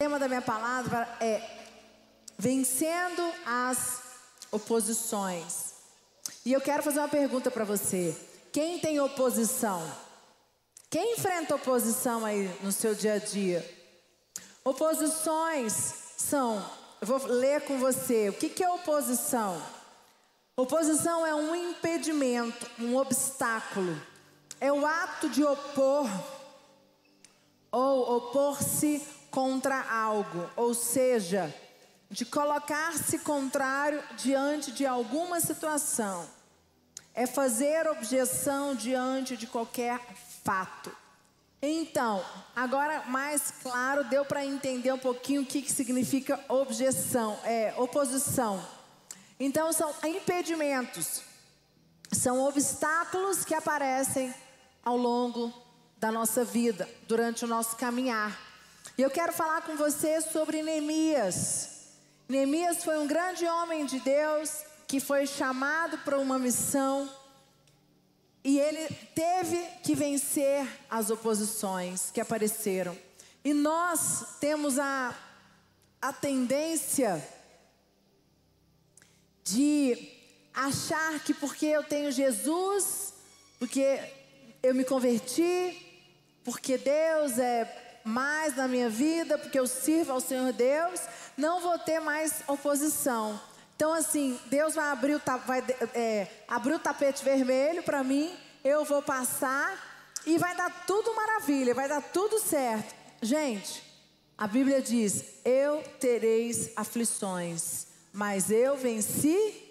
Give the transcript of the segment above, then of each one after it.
tema da minha palavra é vencendo as oposições. E eu quero fazer uma pergunta para você. Quem tem oposição? Quem enfrenta oposição aí no seu dia a dia? Oposições são, eu vou ler com você. O que, que é oposição? Oposição é um impedimento, um obstáculo. É o ato de opor ou opor-se contra algo, ou seja, de colocar-se contrário diante de alguma situação. É fazer objeção diante de qualquer fato. Então, agora mais claro, deu para entender um pouquinho o que, que significa objeção, é oposição. Então, são impedimentos, são obstáculos que aparecem ao longo da nossa vida, durante o nosso caminhar. E eu quero falar com você sobre Neemias. Neemias foi um grande homem de Deus que foi chamado para uma missão e ele teve que vencer as oposições que apareceram. E nós temos a, a tendência de achar que porque eu tenho Jesus, porque eu me converti, porque Deus é mais na minha vida, porque eu sirvo ao Senhor Deus, não vou ter mais oposição. Então, assim, Deus vai abrir o, vai, é, abrir o tapete vermelho para mim, eu vou passar e vai dar tudo maravilha, vai dar tudo certo. Gente, a Bíblia diz: Eu tereis aflições, mas eu venci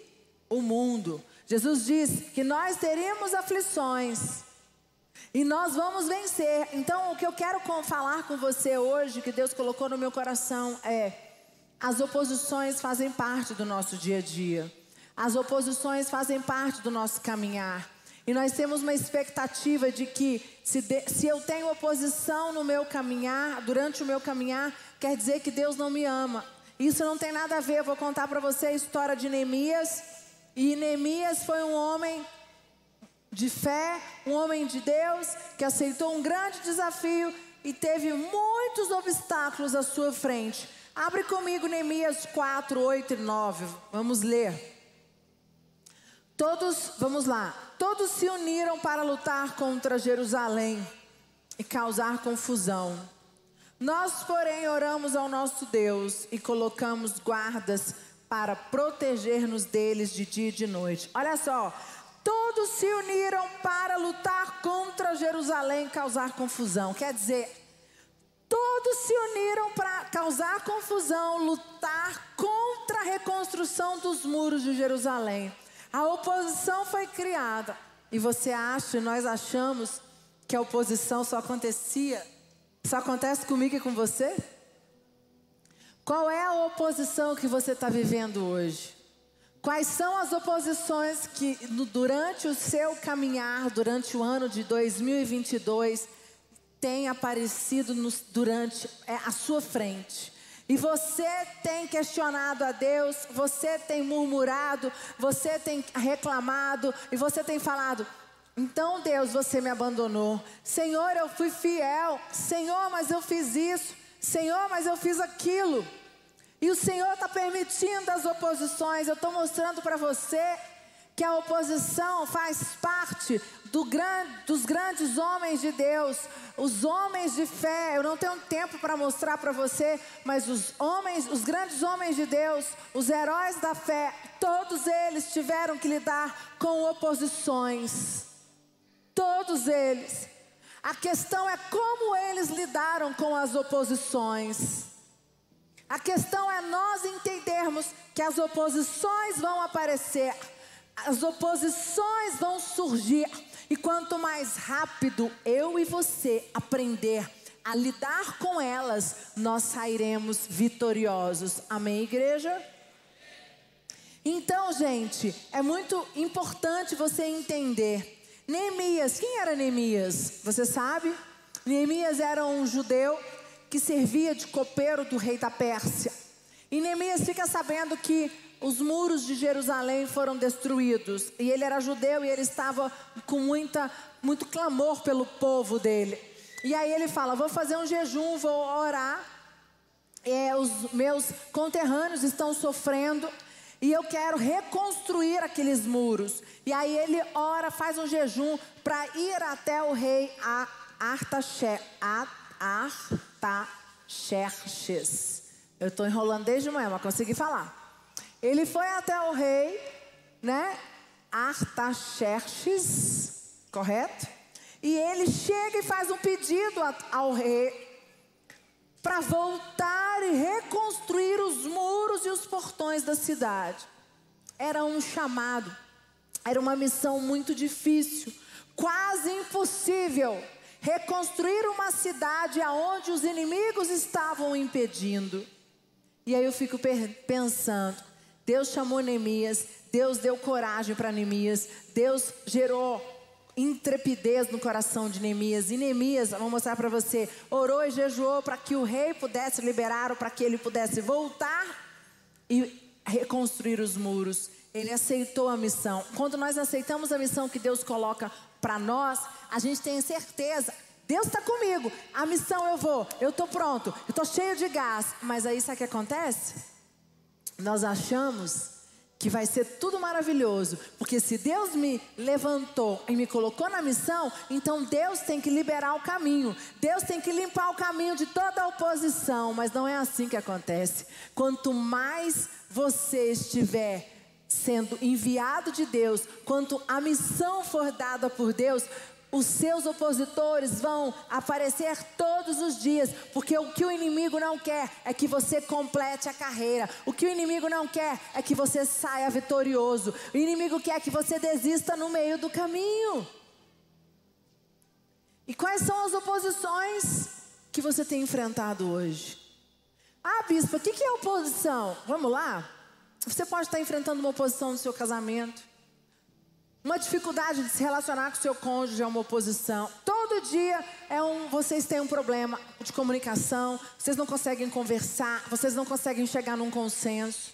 o mundo. Jesus diz que nós teríamos aflições. E nós vamos vencer. Então, o que eu quero falar com você hoje, que Deus colocou no meu coração, é as oposições fazem parte do nosso dia a dia. As oposições fazem parte do nosso caminhar. E nós temos uma expectativa de que, se, de, se eu tenho oposição no meu caminhar, durante o meu caminhar, quer dizer que Deus não me ama. Isso não tem nada a ver. Eu vou contar para você a história de Neemias. E Neemias foi um homem de fé, um homem de Deus, que aceitou um grande desafio e teve muitos obstáculos à sua frente. Abre comigo Neemias 4, 8 e 9. Vamos ler. Todos, vamos lá. Todos se uniram para lutar contra Jerusalém e causar confusão. Nós, porém, oramos ao nosso Deus e colocamos guardas para proteger-nos deles de dia e de noite. Olha só, todos se uniram para lutar contra Jerusalém e causar confusão. Quer dizer, Todos se uniram para causar confusão, lutar contra a reconstrução dos muros de Jerusalém. A oposição foi criada. E você acha, nós achamos, que a oposição só acontecia, só acontece comigo e com você? Qual é a oposição que você está vivendo hoje? Quais são as oposições que durante o seu caminhar, durante o ano de 2022, tem aparecido nos, durante é, a sua frente. E você tem questionado a Deus, você tem murmurado, você tem reclamado e você tem falado: então Deus, você me abandonou. Senhor, eu fui fiel. Senhor, mas eu fiz isso. Senhor, mas eu fiz aquilo. E o Senhor está permitindo as oposições. Eu estou mostrando para você que a oposição faz parte do dos grandes homens de Deus, os homens de fé. Eu não tenho tempo para mostrar para você, mas os homens, os grandes homens de Deus, os heróis da fé, todos eles tiveram que lidar com oposições. Todos eles. A questão é como eles lidaram com as oposições. A questão é nós entendermos que as oposições vão aparecer as oposições vão surgir. E quanto mais rápido eu e você aprender a lidar com elas, nós sairemos vitoriosos. Amém, igreja? Então, gente, é muito importante você entender. Neemias, quem era Neemias? Você sabe? Neemias era um judeu que servia de copeiro do rei da Pérsia. E Neemias fica sabendo que os muros de Jerusalém foram destruídos. E ele era judeu e ele estava com muita, muito clamor pelo povo dele. E aí ele fala: Vou fazer um jejum, vou orar. os meus conterrâneos estão sofrendo e eu quero reconstruir aqueles muros. E aí ele ora, faz um jejum para ir até o rei Artaxerxes. Eu estou enrolando desde manhã, mas consegui falar. Ele foi até o rei, né? Artaxerxes, correto? E ele chega e faz um pedido ao rei para voltar e reconstruir os muros e os portões da cidade. Era um chamado, era uma missão muito difícil, quase impossível reconstruir uma cidade aonde os inimigos estavam impedindo. E aí eu fico pensando, Deus chamou Neemias, Deus deu coragem para Neemias, Deus gerou intrepidez no coração de Neemias. E Neemias, vou mostrar para você, orou e jejuou para que o rei pudesse liberar, para que ele pudesse voltar e reconstruir os muros. Ele aceitou a missão. Quando nós aceitamos a missão que Deus coloca para nós, a gente tem certeza. Deus está comigo, a missão eu vou, eu estou pronto, eu estou cheio de gás. Mas aí sabe o que acontece? Nós achamos que vai ser tudo maravilhoso, porque se Deus me levantou e me colocou na missão, então Deus tem que liberar o caminho, Deus tem que limpar o caminho de toda a oposição, mas não é assim que acontece. Quanto mais você estiver sendo enviado de Deus, quanto a missão for dada por Deus, os seus opositores vão aparecer todos os dias, porque o que o inimigo não quer é que você complete a carreira. O que o inimigo não quer é que você saia vitorioso. O inimigo quer que você desista no meio do caminho. E quais são as oposições que você tem enfrentado hoje? Ah, bispo, o que é oposição? Vamos lá? Você pode estar enfrentando uma oposição no seu casamento. Uma dificuldade de se relacionar com seu cônjuge é uma oposição. Todo dia é um, vocês têm um problema de comunicação, vocês não conseguem conversar, vocês não conseguem chegar num consenso.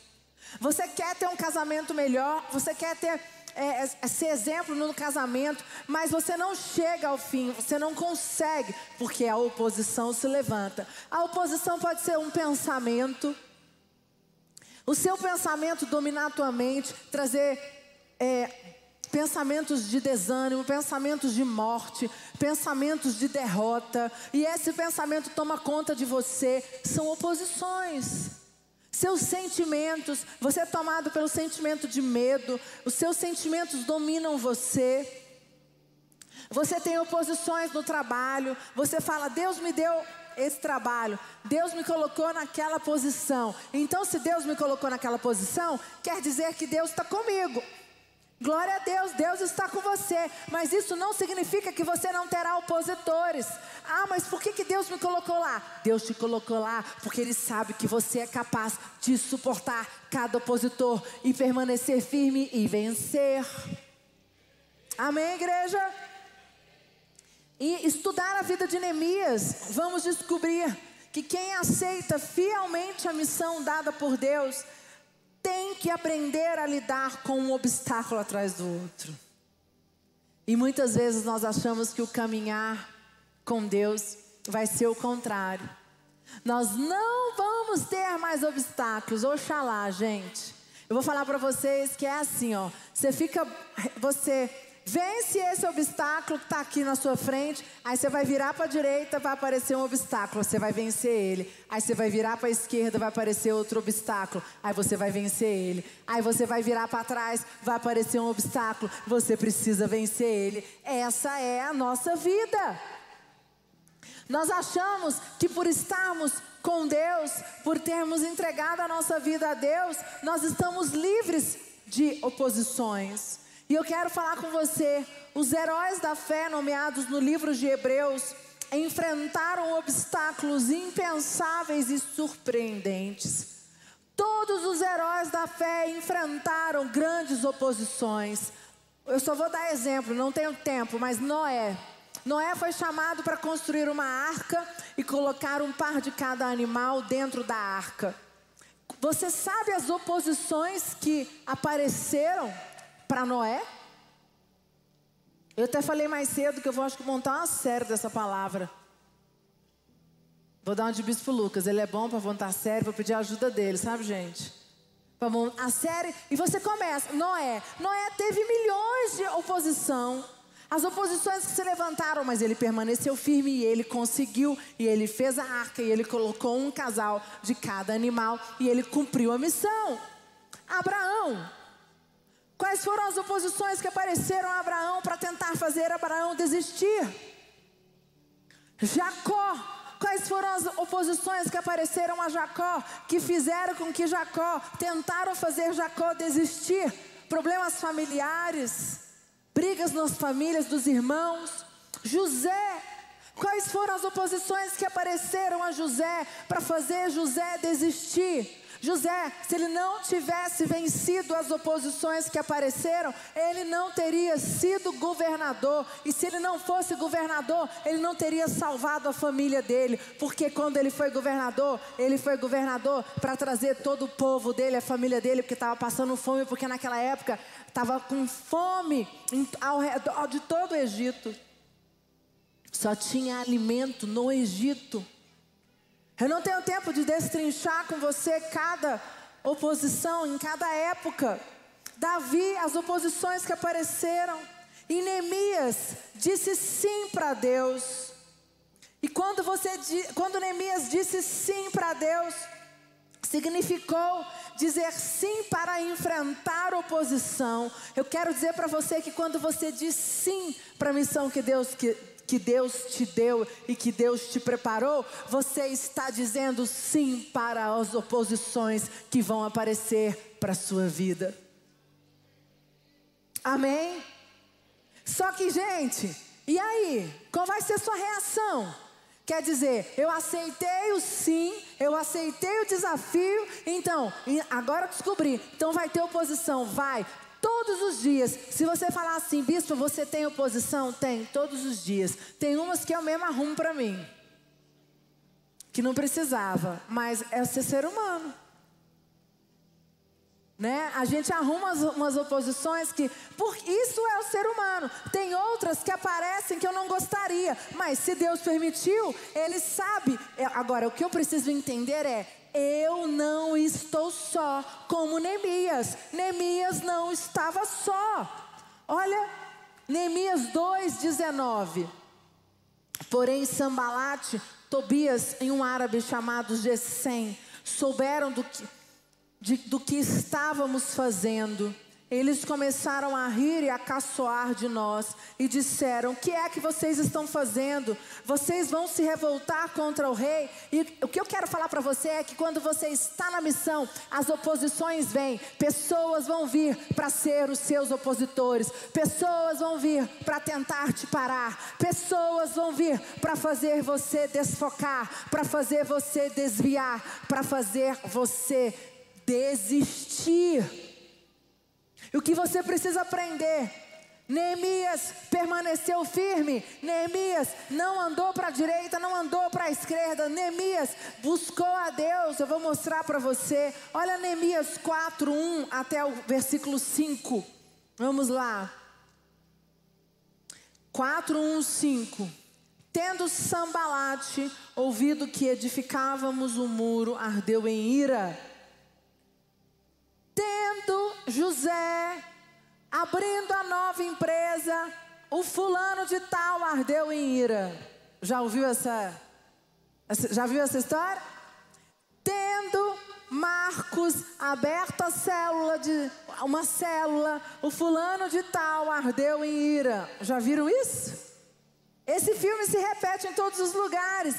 Você quer ter um casamento melhor, você quer ter é, é, ser exemplo no casamento, mas você não chega ao fim, você não consegue, porque a oposição se levanta. A oposição pode ser um pensamento, o seu pensamento dominar a tua mente, trazer é, pensamentos de desânimo, pensamentos de morte, pensamentos de derrota, e esse pensamento toma conta de você, são oposições. Seus sentimentos, você é tomado pelo sentimento de medo, os seus sentimentos dominam você. Você tem oposições no trabalho, você fala, Deus me deu esse trabalho, Deus me colocou naquela posição. Então, se Deus me colocou naquela posição, quer dizer que Deus está comigo. Glória a Deus, Deus está com você, mas isso não significa que você não terá opositores. Ah, mas por que, que Deus me colocou lá? Deus te colocou lá porque Ele sabe que você é capaz de suportar cada opositor e permanecer firme e vencer. Amém, igreja? E estudar a vida de Neemias, vamos descobrir que quem aceita fielmente a missão dada por Deus tem que aprender a lidar com um obstáculo atrás do outro. E muitas vezes nós achamos que o caminhar com Deus vai ser o contrário. Nós não vamos ter mais obstáculos, oxalá, gente. Eu vou falar para vocês que é assim, ó. Você fica, você Vence esse obstáculo que está aqui na sua frente. Aí você vai virar para a direita, vai aparecer um obstáculo. Você vai vencer ele. Aí você vai virar para a esquerda, vai aparecer outro obstáculo. Aí você vai vencer ele. Aí você vai virar para trás, vai aparecer um obstáculo. Você precisa vencer ele. Essa é a nossa vida. Nós achamos que por estarmos com Deus, por termos entregado a nossa vida a Deus, nós estamos livres de oposições. E eu quero falar com você: os heróis da fé, nomeados no livro de Hebreus, enfrentaram obstáculos impensáveis e surpreendentes. Todos os heróis da fé enfrentaram grandes oposições. Eu só vou dar exemplo, não tenho tempo, mas Noé. Noé foi chamado para construir uma arca e colocar um par de cada animal dentro da arca. Você sabe as oposições que apareceram para Noé. Eu até falei mais cedo que eu vou acho que montar uma série dessa palavra. Vou dar uma de Bispo Lucas. Ele é bom para montar série, vou pedir a ajuda dele, sabe, gente? A série. E você começa. Noé. Noé teve milhões de oposição. As oposições que se levantaram, mas ele permaneceu firme e ele conseguiu. E ele fez a arca e ele colocou um casal de cada animal e ele cumpriu a missão. Abraão. Quais foram as oposições que apareceram a Abraão para tentar fazer Abraão desistir? Jacó. Quais foram as oposições que apareceram a Jacó, que fizeram com que Jacó tentaram fazer Jacó desistir? Problemas familiares, brigas nas famílias dos irmãos. José, quais foram as oposições que apareceram a José para fazer José desistir? José, se ele não tivesse vencido as oposições que apareceram, ele não teria sido governador. E se ele não fosse governador, ele não teria salvado a família dele. Porque quando ele foi governador, ele foi governador para trazer todo o povo dele, a família dele, porque estava passando fome, porque naquela época estava com fome ao redor de todo o Egito. Só tinha alimento no Egito. Eu não tenho tempo de destrinchar com você cada oposição em cada época. Davi, as oposições que apareceram. E Neemias disse sim para Deus. E quando você quando Neemias disse sim para Deus, significou dizer sim para enfrentar oposição. Eu quero dizer para você que quando você diz sim para a missão que Deus que Deus te deu e que Deus te preparou, você está dizendo sim para as oposições que vão aparecer para a sua vida. Amém? Só que, gente, e aí? Qual vai ser a sua reação? Quer dizer, eu aceitei o sim, eu aceitei o desafio, então, agora descobri, então vai ter oposição, vai, Todos os dias. Se você falar assim, bispo, você tem oposição? Tem, todos os dias. Tem umas que eu mesmo arrumo para mim. Que não precisava, mas é ser ser humano. Né? A gente arruma umas, oposições que, por isso é o ser humano. Tem outras que aparecem que eu não gostaria, mas se Deus permitiu, Ele sabe. É, agora, o que eu preciso entender é: eu não estou só, como Neemias. Neemias não estava só. Olha, Neemias 2,19. Porém, Sambalate, Tobias e um árabe chamado Gesem souberam do que, de, do que estávamos fazendo eles começaram a rir e a caçoar de nós e disseram: O que é que vocês estão fazendo? Vocês vão se revoltar contra o rei? E o que eu quero falar para você é que quando você está na missão, as oposições vêm, pessoas vão vir para ser os seus opositores, pessoas vão vir para tentar te parar, pessoas vão vir para fazer você desfocar, para fazer você desviar, para fazer você desistir. E o que você precisa aprender? Neemias permaneceu firme. Neemias não andou para a direita, não andou para a esquerda. Neemias buscou a Deus. Eu vou mostrar para você. Olha Neemias 4, 1 até o versículo 5. Vamos lá. 4, 1, 5. Tendo Sambalate ouvido que edificávamos o muro, ardeu em ira Tendo José abrindo a nova empresa, o fulano de tal ardeu em ira. Já ouviu essa, já viu essa história? Tendo Marcos aberto a célula de uma célula, o fulano de tal ardeu em ira. Já viram isso? Esse filme se repete em todos os lugares.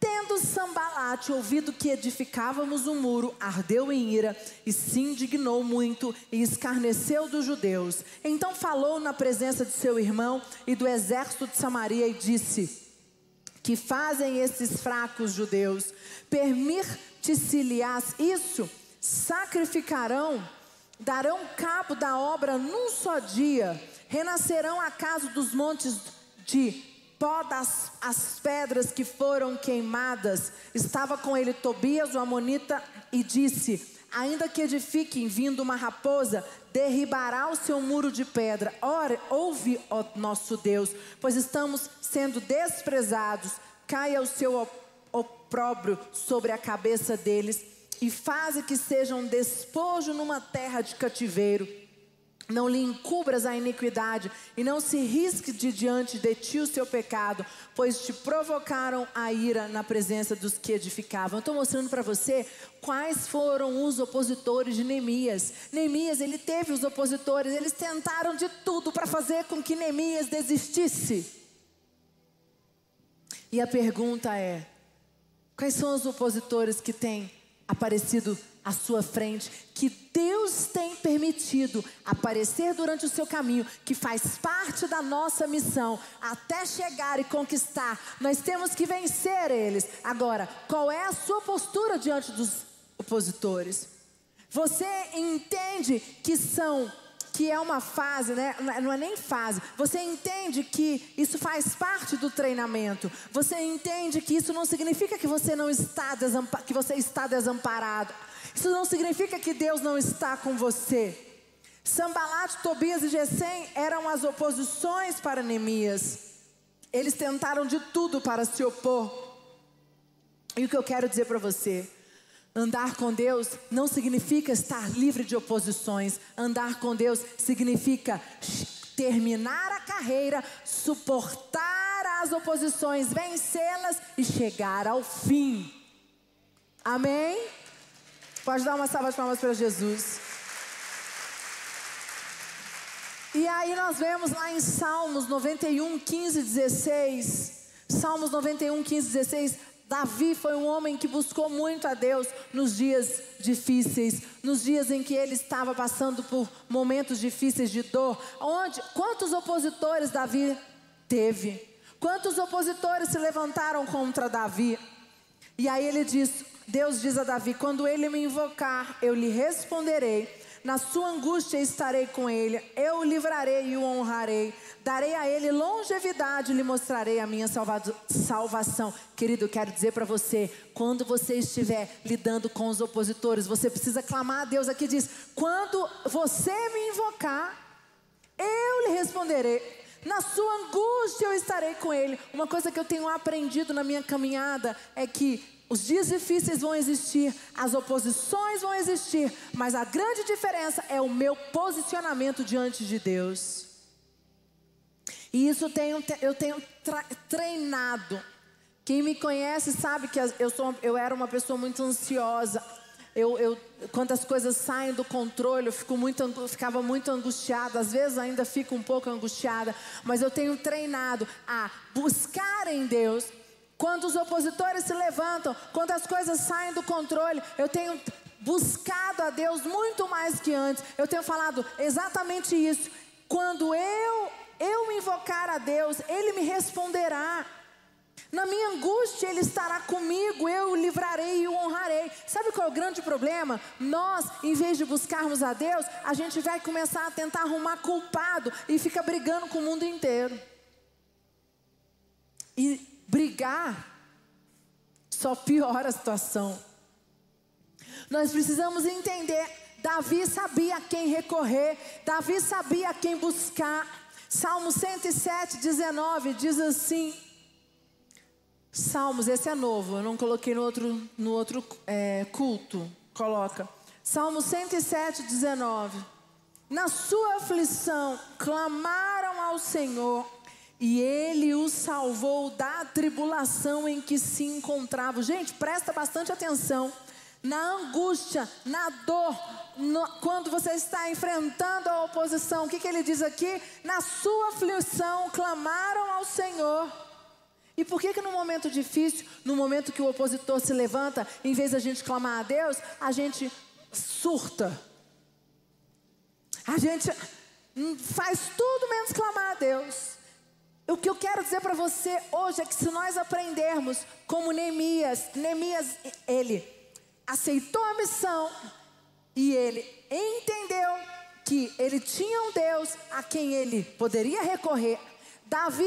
Tendo Sambalate ouvido que edificávamos um muro, ardeu em ira e se indignou muito e escarneceu dos judeus. Então falou na presença de seu irmão e do exército de Samaria e disse: Que fazem esses fracos judeus? Permite-se-lhes isso? Sacrificarão, darão cabo da obra num só dia, renascerão acaso dos montes de pó das as pedras que foram queimadas. Estava com ele Tobias, o Amonita, e disse: Ainda que edifiquem vindo uma raposa, derribará o seu muro de pedra. Ora, ouve, ó nosso Deus, pois estamos sendo desprezados. Caia o seu opróbrio sobre a cabeça deles e faze que sejam despojo numa terra de cativeiro. Não lhe encubras a iniquidade e não se risque de diante de ti o seu pecado, pois te provocaram a ira na presença dos que edificavam. Estou mostrando para você quais foram os opositores de Neemias. Neemias, ele teve os opositores, eles tentaram de tudo para fazer com que Neemias desistisse. E a pergunta é: quais são os opositores que têm aparecido à sua frente, que Deus tem permitido aparecer durante o seu caminho, que faz parte da nossa missão, até chegar e conquistar, nós temos que vencer eles. Agora, qual é a sua postura diante dos opositores? Você entende que são que é uma fase, né? não é nem fase. Você entende que isso faz parte do treinamento. Você entende que isso não significa que você não está que você está desamparado. Isso não significa que Deus não está com você. Sambalat, Tobias e Gesem eram as oposições para Neemias. Eles tentaram de tudo para se opor. E o que eu quero dizer para você? Andar com Deus não significa estar livre de oposições. Andar com Deus significa terminar a carreira, suportar as oposições, vencê-las e chegar ao fim. Amém? Pode dar uma salva de palmas para Jesus. E aí nós vemos lá em Salmos 91, 15, 16. Salmos 91, 15, 16. Davi foi um homem que buscou muito a Deus nos dias difíceis, nos dias em que ele estava passando por momentos difíceis de dor. Onde, quantos opositores Davi teve? Quantos opositores se levantaram contra Davi? E aí ele diz: Deus diz a Davi: Quando ele me invocar, eu lhe responderei. Na sua angústia estarei com ele, eu o livrarei e o honrarei. Darei a ele longevidade lhe mostrarei a minha salvação. Querido, quero dizer para você: quando você estiver lidando com os opositores, você precisa clamar a Deus. Aqui diz: quando você me invocar, eu lhe responderei. Na sua angústia eu estarei com ele. Uma coisa que eu tenho aprendido na minha caminhada é que os dias difíceis vão existir, as oposições vão existir, mas a grande diferença é o meu posicionamento diante de Deus. E isso tenho, eu tenho treinado. Quem me conhece sabe que eu, sou, eu era uma pessoa muito ansiosa. Eu, eu, quando as coisas saem do controle, eu fico muito, ficava muito angustiada. Às vezes ainda fico um pouco angustiada. Mas eu tenho treinado a buscar em Deus quando os opositores se levantam, quando as coisas saem do controle, eu tenho buscado a Deus muito mais que antes. Eu tenho falado exatamente isso. Quando eu eu invocar a Deus, ele me responderá. Na minha angústia, Ele estará comigo, eu o livrarei e o honrarei. Sabe qual é o grande problema? Nós, em vez de buscarmos a Deus, a gente vai começar a tentar arrumar culpado e fica brigando com o mundo inteiro. E brigar só piora a situação. Nós precisamos entender: Davi sabia a quem recorrer, Davi sabia a quem buscar. Salmo 107, 19 diz assim. Salmos, esse é novo, eu não coloquei no outro, no outro é, culto. Coloca. Salmo 107, 19. Na sua aflição clamaram ao Senhor e ele o salvou da tribulação em que se encontrava. Gente, presta bastante atenção. Na angústia, na dor, no, quando você está enfrentando a oposição, o que, que ele diz aqui? Na sua aflição clamaram ao Senhor. E por que que no momento difícil, no momento que o opositor se levanta, em vez da gente clamar a Deus, a gente surta? A gente faz tudo menos clamar a Deus. O que eu quero dizer para você hoje é que se nós aprendermos como Neemias, Neemias, ele aceitou a missão e ele entendeu que ele tinha um Deus a quem ele poderia recorrer. Davi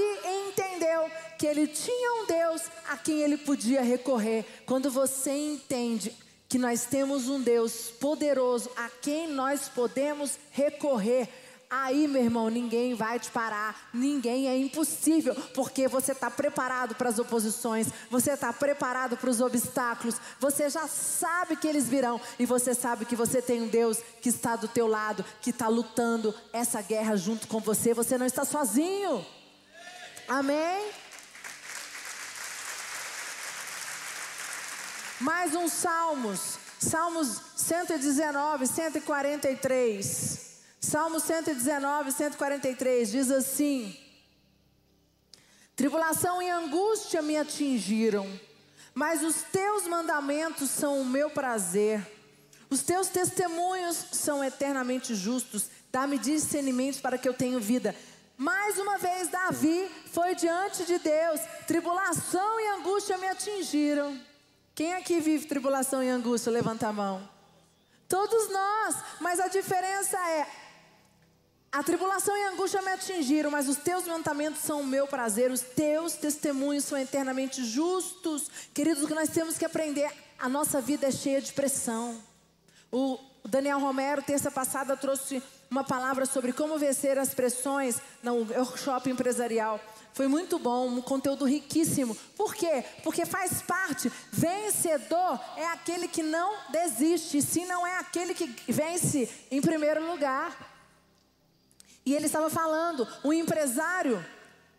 entendeu que ele tinha um Deus a quem ele podia recorrer. Quando você entende que nós temos um Deus poderoso a quem nós podemos recorrer, aí, meu irmão, ninguém vai te parar, ninguém é impossível, porque você está preparado para as oposições, você está preparado para os obstáculos, você já sabe que eles virão e você sabe que você tem um Deus que está do teu lado, que está lutando essa guerra junto com você, você não está sozinho. Amém? Mais um Salmos, Salmos 119, 143. Salmo 119, 143 diz assim: Tribulação e angústia me atingiram, mas os teus mandamentos são o meu prazer. Os teus testemunhos são eternamente justos. Dá-me discernimento para que eu tenha vida. Mais uma vez, Davi foi diante de Deus. Tribulação e angústia me atingiram. Quem aqui vive tribulação e angústia? Levanta a mão. Todos nós, mas a diferença é: a tribulação e a angústia me atingiram, mas os teus mandamentos são o meu prazer, os teus testemunhos são eternamente justos. Queridos, o que nós temos que aprender, a nossa vida é cheia de pressão. O Daniel Romero, terça passada, trouxe uma palavra sobre como vencer as pressões no workshop empresarial. Foi muito bom, um conteúdo riquíssimo. Por quê? Porque faz parte. Vencedor é aquele que não desiste, se não é aquele que vence em primeiro lugar. E ele estava falando, um empresário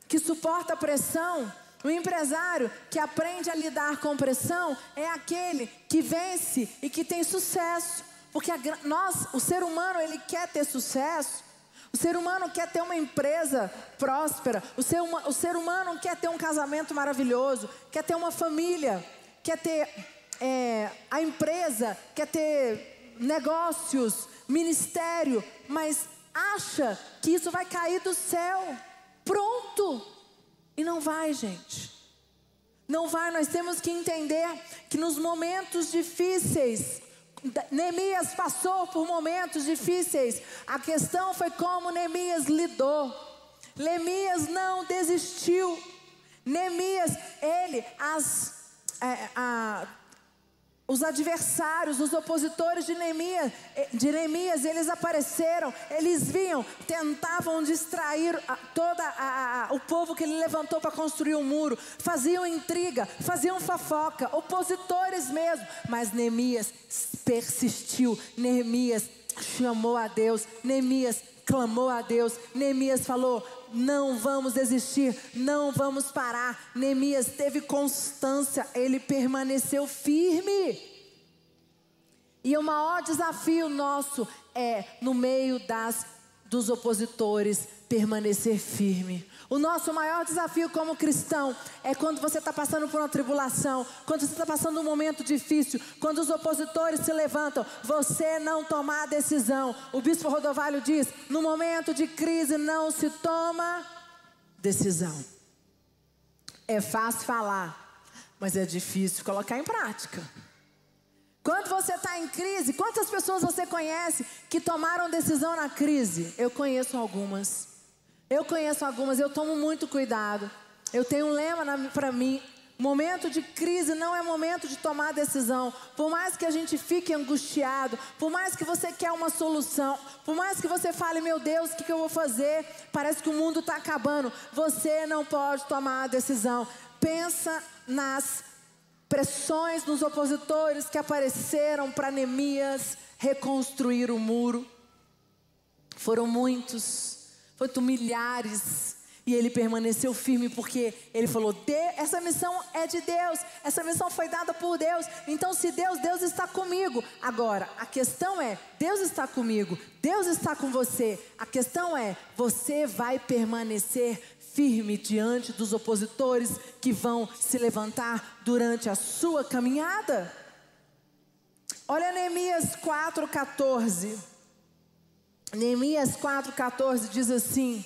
que suporta pressão, um empresário que aprende a lidar com pressão é aquele que vence e que tem sucesso. Porque a, nós, o ser humano, ele quer ter sucesso o ser humano quer ter uma empresa próspera. O ser, o ser humano quer ter um casamento maravilhoso. Quer ter uma família. Quer ter é, a empresa. Quer ter negócios, ministério. Mas acha que isso vai cair do céu. Pronto. E não vai, gente. Não vai. Nós temos que entender que nos momentos difíceis Neemias passou por momentos difíceis. A questão foi como Neemias lidou. Neemias não desistiu. Neemias, ele, as, é, a, os adversários, os opositores de Neemias, eh, de Neemias, eles apareceram, eles vinham, tentavam distrair todo o povo que ele levantou para construir o um muro, faziam intriga, faziam fofoca, opositores mesmo, mas Neemias persistiu, Neemias chamou a Deus, Neemias clamou a Deus, Neemias falou: não vamos desistir, não vamos parar. Neemias teve constância, ele permaneceu firme. E o maior desafio nosso é, no meio das dos opositores, permanecer firme. O nosso maior desafio como cristão é quando você está passando por uma tribulação, quando você está passando um momento difícil, quando os opositores se levantam, você não tomar a decisão. O bispo Rodovalho diz: no momento de crise não se toma decisão. É fácil falar, mas é difícil colocar em prática. Quando você está em crise, quantas pessoas você conhece que tomaram decisão na crise? Eu conheço algumas. Eu conheço algumas, eu tomo muito cuidado. Eu tenho um lema para mim: momento de crise não é momento de tomar decisão. Por mais que a gente fique angustiado, por mais que você quer uma solução, por mais que você fale, meu Deus, o que, que eu vou fazer? Parece que o mundo está acabando. Você não pode tomar a decisão. Pensa nas pressões, nos opositores que apareceram para Neemias reconstruir o muro. Foram muitos foi milhares. E ele permaneceu firme porque ele falou: essa missão é de Deus, essa missão foi dada por Deus. Então, se Deus, Deus está comigo. Agora, a questão é: Deus está comigo, Deus está com você. A questão é: você vai permanecer firme diante dos opositores que vão se levantar durante a sua caminhada? Olha Neemias 4,14. Neemias 4,14 diz assim: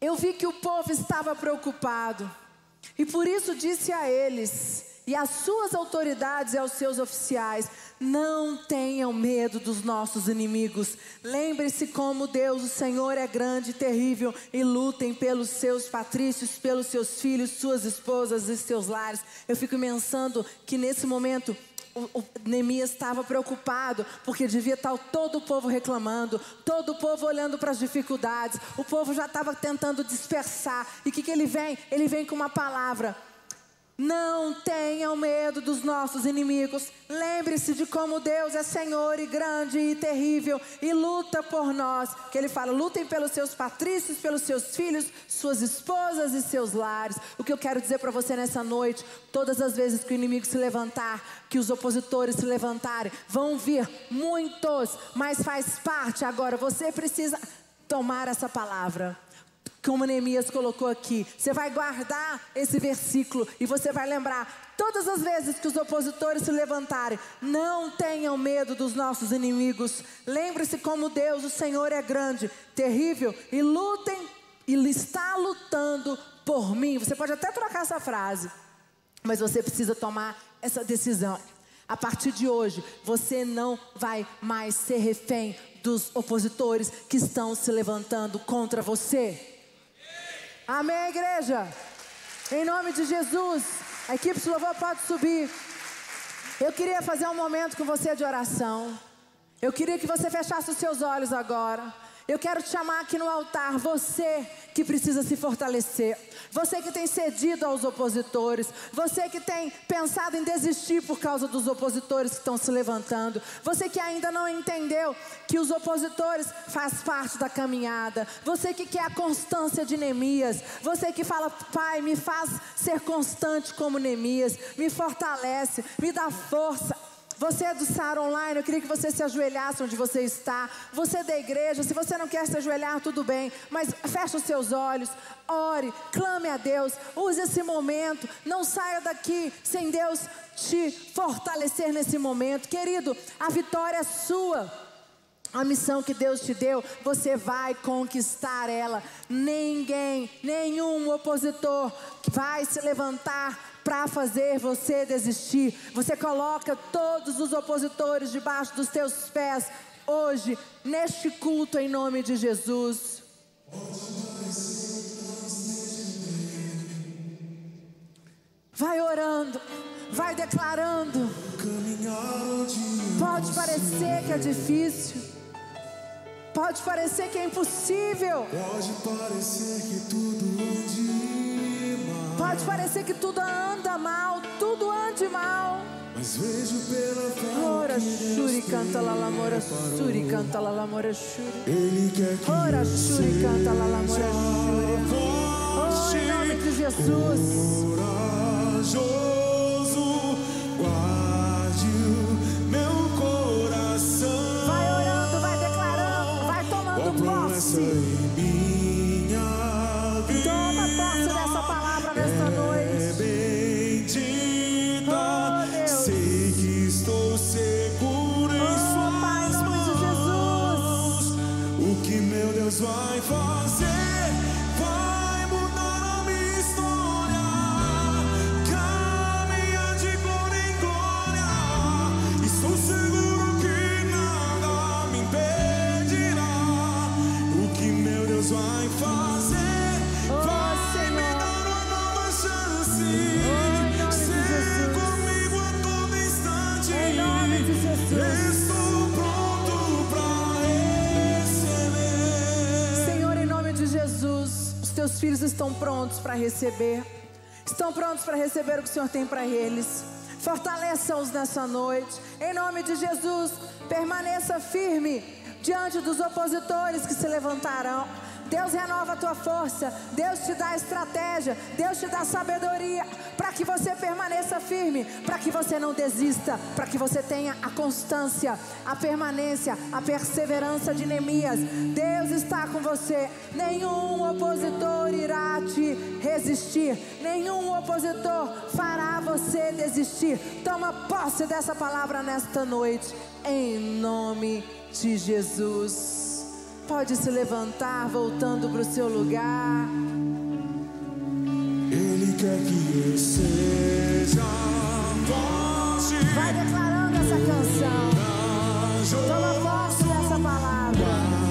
Eu vi que o povo estava preocupado, e por isso disse a eles, e às suas autoridades e aos seus oficiais: Não tenham medo dos nossos inimigos. Lembre-se como Deus, o Senhor, é grande e terrível, e lutem pelos seus patrícios, pelos seus filhos, suas esposas e seus lares. Eu fico pensando que nesse momento o, o Neemias estava preocupado, porque devia estar todo o povo reclamando, todo o povo olhando para as dificuldades, o povo já estava tentando dispersar. E o que, que ele vem? Ele vem com uma palavra: não tenham medo dos nossos inimigos. Lembre-se de como Deus é Senhor e grande e terrível e luta por nós. Que Ele fala: lutem pelos seus patrícios, pelos seus filhos, suas esposas e seus lares. O que eu quero dizer para você nessa noite: todas as vezes que o inimigo se levantar, que os opositores se levantarem, vão vir muitos, mas faz parte agora. Você precisa tomar essa palavra como Neemias colocou aqui. Você vai guardar esse versículo e você vai lembrar todas as vezes que os opositores se levantarem, não tenham medo dos nossos inimigos. Lembre-se como Deus, o Senhor é grande, terrível e lutem e está lutando por mim. Você pode até trocar essa frase, mas você precisa tomar essa decisão. A partir de hoje, você não vai mais ser refém dos opositores que estão se levantando contra você. Amém, igreja? Em nome de Jesus, a equipe de louvor pode subir. Eu queria fazer um momento com você de oração. Eu queria que você fechasse os seus olhos agora. Eu quero te chamar aqui no altar, você que precisa se fortalecer, você que tem cedido aos opositores, você que tem pensado em desistir por causa dos opositores que estão se levantando, você que ainda não entendeu que os opositores faz parte da caminhada, você que quer a constância de Neemias, você que fala, Pai, me faz ser constante como Neemias, me fortalece, me dá força. Você é do SAR Online, eu queria que você se ajoelhasse onde você está. Você é da igreja, se você não quer se ajoelhar, tudo bem. Mas feche os seus olhos, ore, clame a Deus. Use esse momento. Não saia daqui sem Deus te fortalecer nesse momento. Querido, a vitória é sua. A missão que Deus te deu, você vai conquistar ela. Ninguém, nenhum opositor vai se levantar para fazer você desistir. Você coloca todos os opositores debaixo dos teus pés hoje, neste culto, em nome de Jesus. Vai orando, vai declarando. Pode parecer que é difícil. Pode parecer que é impossível. Pode parecer que tudo ande Pode parecer que tudo anda mal, tudo ande mal. Mas vejo pela fé. Ora, shuri canta la lamora, shuri canta la lamora, shuri. Ele quer que Ora, shuri canta la lamora, shuri. Oh, em nome de Jesus. corajoso meu Deus estão prontos para receber, estão prontos para receber o que o Senhor tem para eles. Fortaleça-os nessa noite, em nome de Jesus, permaneça firme diante dos opositores que se levantarão. Deus renova a tua força, Deus te dá estratégia, Deus te dá sabedoria para que você permaneça firme, para que você não desista, para que você tenha a constância, a permanência, a perseverança de Neemias. Deus está com você. Nenhum opositor irá te resistir, nenhum opositor fará você desistir. Toma posse dessa palavra nesta noite, em nome de Jesus. Pode se levantar, voltando para o seu lugar. Ele quer que eu seja forte. Vai declarando essa canção. Toma posse dessa palavra.